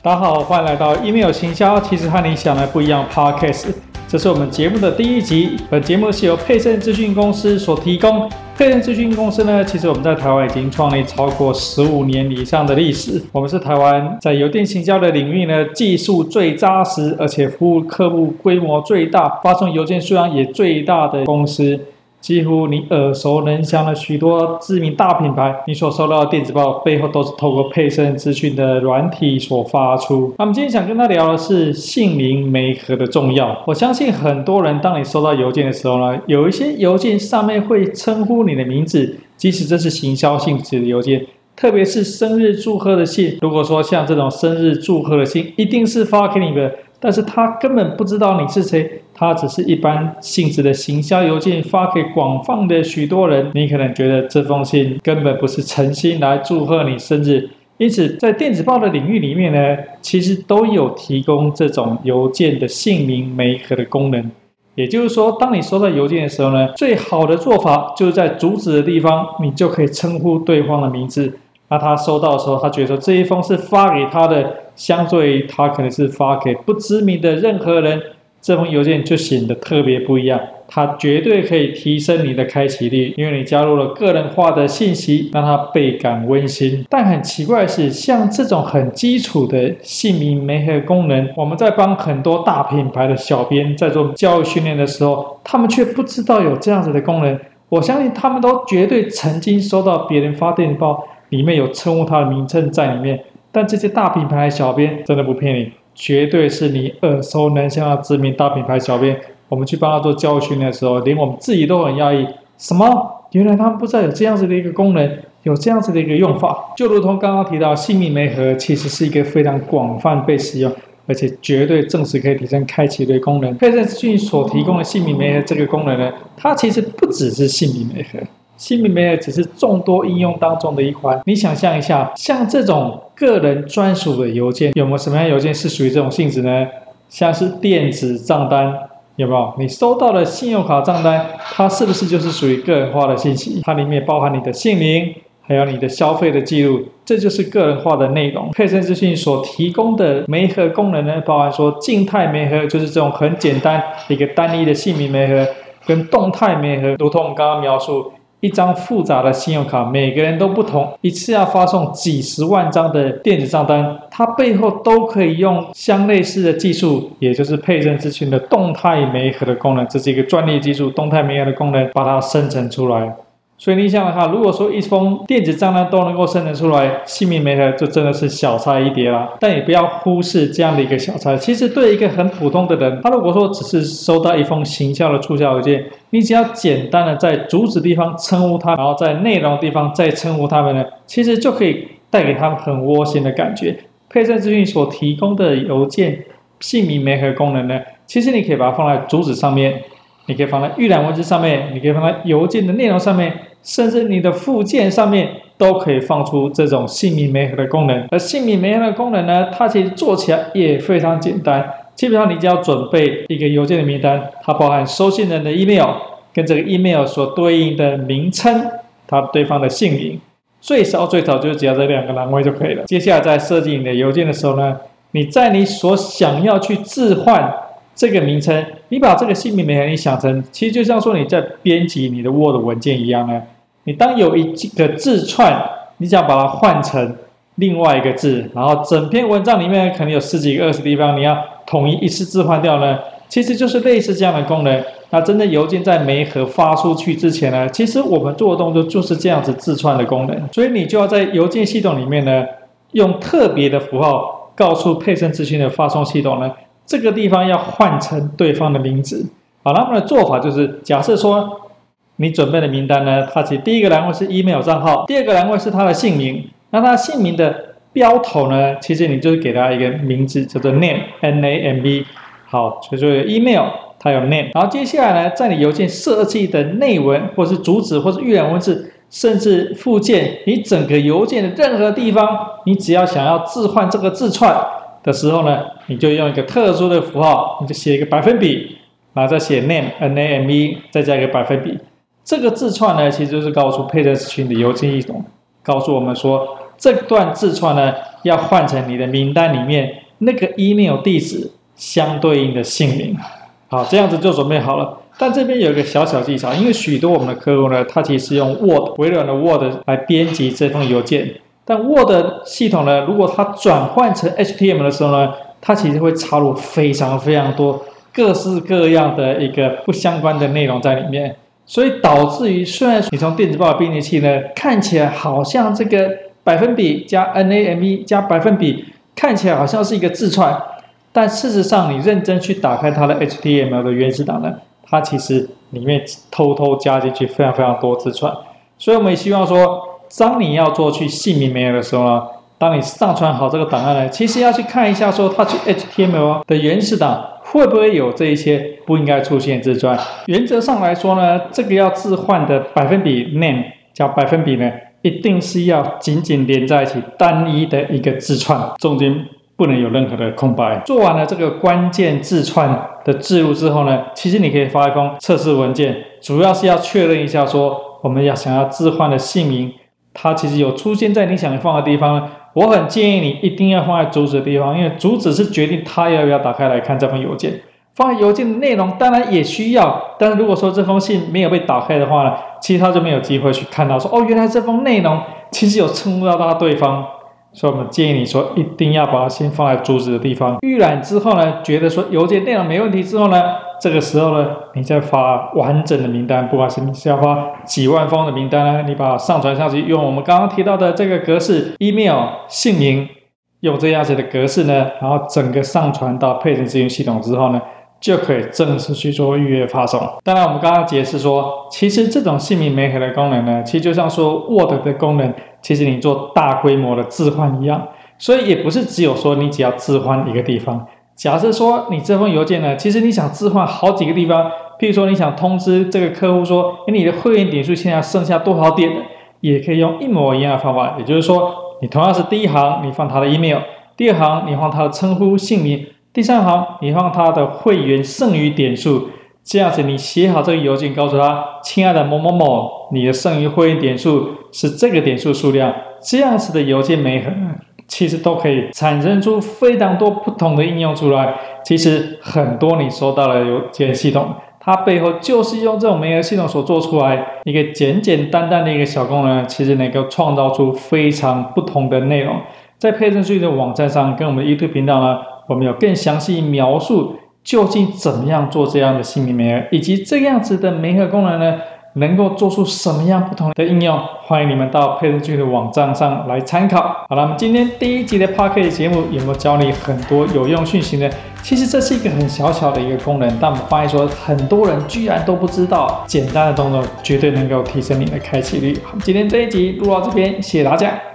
大家好，欢迎来到 Email 行销，其实和你想的不一样 Podcast。这是我们节目的第一集。本节目是由佩盛资讯公司所提供。佩盛资讯公司呢，其实我们在台湾已经创立超过十五年以上的历史。我们是台湾在邮电行销的领域呢，技术最扎实，而且服务客户规模最大，发送邮件数量也最大的公司。几乎你耳熟能详的许多知名大品牌，你所收到的电子报背后都是透过佩盛资讯的软体所发出。那么今天想跟他聊的是姓名媒合的重要。我相信很多人，当你收到邮件的时候呢，有一些邮件上面会称呼你的名字，即使这是行销性质的邮件，特别是生日祝贺的信。如果说像这种生日祝贺的信，一定是发给你的。但是他根本不知道你是谁，他只是一般性质的行销邮件发给广泛的许多人，你可能觉得这封信根本不是诚心来祝贺你生日。因此，在电子报的领域里面呢，其实都有提供这种邮件的姓名媒合的功能。也就是说，当你收到邮件的时候呢，最好的做法就是在主旨的地方，你就可以称呼对方的名字。那他收到的时候，他觉得说这一封是发给他的，相对于他可能是发给不知名的任何人，这封邮件就显得特别不一样。它绝对可以提升你的开启率，因为你加入了个人化的信息，让它倍感温馨。但很奇怪的是，像这种很基础的姓名媒合功能，我们在帮很多大品牌的小编在做教育训练的时候，他们却不知道有这样子的功能。我相信他们都绝对曾经收到别人发电报。里面有称呼他的名称在里面，但这些大品牌小编真的不骗你，绝对是你耳熟能详的知名大品牌小编。我们去帮他做教育训的时候，连我们自己都很讶异，什么？原来他们不知道有这样子的一个功能，有这样子的一个用法。就如同刚刚提到，姓名媒合其实是一个非常广泛被使用，而且绝对正式可以提升开启的功能。佩盛资讯所提供的姓名媒合这个功能呢，它其实不只是姓名媒合。姓名媒合只是众多应用当中的一环。你想象一下，像这种个人专属的邮件，有没有什么样的邮件是属于这种性质呢？像是电子账单，有没有？你收到的信用卡账单，它是不是就是属于个人化的信息？它里面包含你的姓名，还有你的消费的记录，这就是个人化的内容。佩盛资讯所提供的媒合功能呢，包含说静态媒合，就是这种很简单一个单一的姓名媒合，跟动态媒合，如同我们刚刚描述。一张复杂的信用卡，每个人都不同，一次要发送几十万张的电子账单，它背后都可以用相类似的技术，也就是配证咨询的动态媒合的功能，这是一个专利技术，动态媒合的功能，把它生成出来。所以你想想看，如果说一封电子账单都能够生成出来，姓名媒合就真的是小菜一碟了。但也不要忽视这样的一个小菜。其实对一个很普通的人，他如果说只是收到一封行销的促销邮件，你只要简单的在主旨地方称呼他，然后在内容地方再称呼他们呢，其实就可以带给他们很窝心的感觉。佩盛资讯所提供的邮件姓名媒合功能呢，其实你可以把它放在主旨上面，你可以放在预览文字上面，你可以放在邮件的内容上面。甚至你的附件上面都可以放出这种姓名媒合的功能，而姓名媒合的功能呢，它其实做起来也非常简单。基本上你只要准备一个邮件的名单，它包含收信人的 email 跟这个 email 所对应的名称，它对方的姓名，最少最少就只要这两个栏位就可以了。接下来在设计你的邮件的时候呢，你在你所想要去置换这个名称，你把这个姓名名你想成，其实就像说你在编辑你的 Word 文件一样呢。你当有一个字串，你想把它换成另外一个字，然后整篇文章里面可能有十几个、二十地方，你要统一一次置换掉呢？其实就是类似这样的功能。那真的邮件在媒合发出去之前呢，其实我们做的动作就是这样子字串的功能。所以你就要在邮件系统里面呢，用特别的符号告诉佩盛资讯的发送系统呢，这个地方要换成对方的名字。好，那么的做法就是假设说。你准备的名单呢？它其实第一个栏位是 email 账号，第二个栏位是他的姓名。那他姓名的标头呢？其实你就是给他一个名字，叫做 name，n a m e。好，所以说有 email，它有 name。然后接下来呢，在你邮件设计的内文，或是主旨，或是预览文字，甚至附件，你整个邮件的任何地方，你只要想要置换这个字串的时候呢，你就用一个特殊的符号，你就写一个百分比，然后再写 name，n a m e，再加一个百分比。这个字串呢，其实就是告诉佩盛资讯的邮件系统，告诉我们说，这段字串呢要换成你的名单里面那个 email 地址相对应的姓名。好，这样子就准备好了。但这边有一个小小技巧，因为许多我们的客户呢，他其实用 Word 微软的 Word 来编辑这封邮件，但 Word 系统呢，如果它转换成 HTML 的时候呢，它其实会插入非常非常多各式各样的一个不相关的内容在里面，所以导致于虽然你从电子报的编辑器呢，看起来好像这个百分比加 NAME 加百分比看起来好像是一个字串，但事实上你认真去打开它的 HTML 的原始档呢。它其实里面偷偷加进去非常非常多字串，所以我们也希望说，当你要做去姓名没有的时候呢，当你上传好这个档案呢，其实要去看一下说，它去 HTML 的原始档会不会有这一些不应该出现字串。原则上来说呢，这个要置换的百分比 name 加百分比呢，一定是要紧紧连在一起，单一的一个字串，中间。不能有任何的空白。做完了这个关键字串的置入之后呢，其实你可以发一封测试文件，主要是要确认一下说，我们要想要置换的姓名，它其实有出现在你想放的地方。我很建议你一定要放在主旨的地方，因为主旨是决定他要不要打开来看这封邮件。放在邮件的内容当然也需要，但是如果说这封信没有被打开的话呢，其实他就没有机会去看到说，哦，原来这封内容其实有触到到对方。所以，我们建议你说，一定要把它先放在主旨的地方。预览之后呢，觉得说邮件内容没问题之后呢，这个时候呢，你再发完整的名单，不管是你是要发几万封的名单呢，你把它上传上去，用我们刚刚提到的这个格式，email、姓名，用这样子的格式呢，然后整个上传到配置咨询系统之后呢。就可以正式去做预约发送。当然，我们刚刚解释说，其实这种姓名媒合的功能呢，其实就像说 Word 的功能，其实你做大规模的置换一样。所以也不是只有说你只要置换一个地方。假设说你这封邮件呢，其实你想置换好几个地方，譬如说你想通知这个客户说，诶，你的会员点数现在剩下多少点，也可以用一模一样的方法。也就是说，你同样是第一行，你放他的 email；第二行，你放他的称呼姓名。第三行，你放他的会员剩余点数，这样子你写好这个邮件，告诉他，亲爱的某某某，你的剩余会员点数是这个点数数量，这样子的邮件媒合，其实都可以产生出非常多不同的应用出来。其实很多你收到的邮件系统，它背后就是用这种媒合系统所做出来一个简简单单的一个小功能，其实能够创造出非常不同的内容。在配程咨询的网站上，跟我们的 YouTube 频道呢。我们有更详细描述究竟怎么样做这样的姓名媒合，以及这样子的媒合功能呢，能够做出什么样不同的应用？欢迎你们到配程咨询的网站上来参考。好了，我们今天第一集的 p a r k e t 节目有没有教你很多有用讯息呢？其实这是一个很小巧的一个功能，但我们发现说很多人居然都不知道，简单的动作绝对能够提升你的开启率。好，今天这一集录到这边，谢谢大家。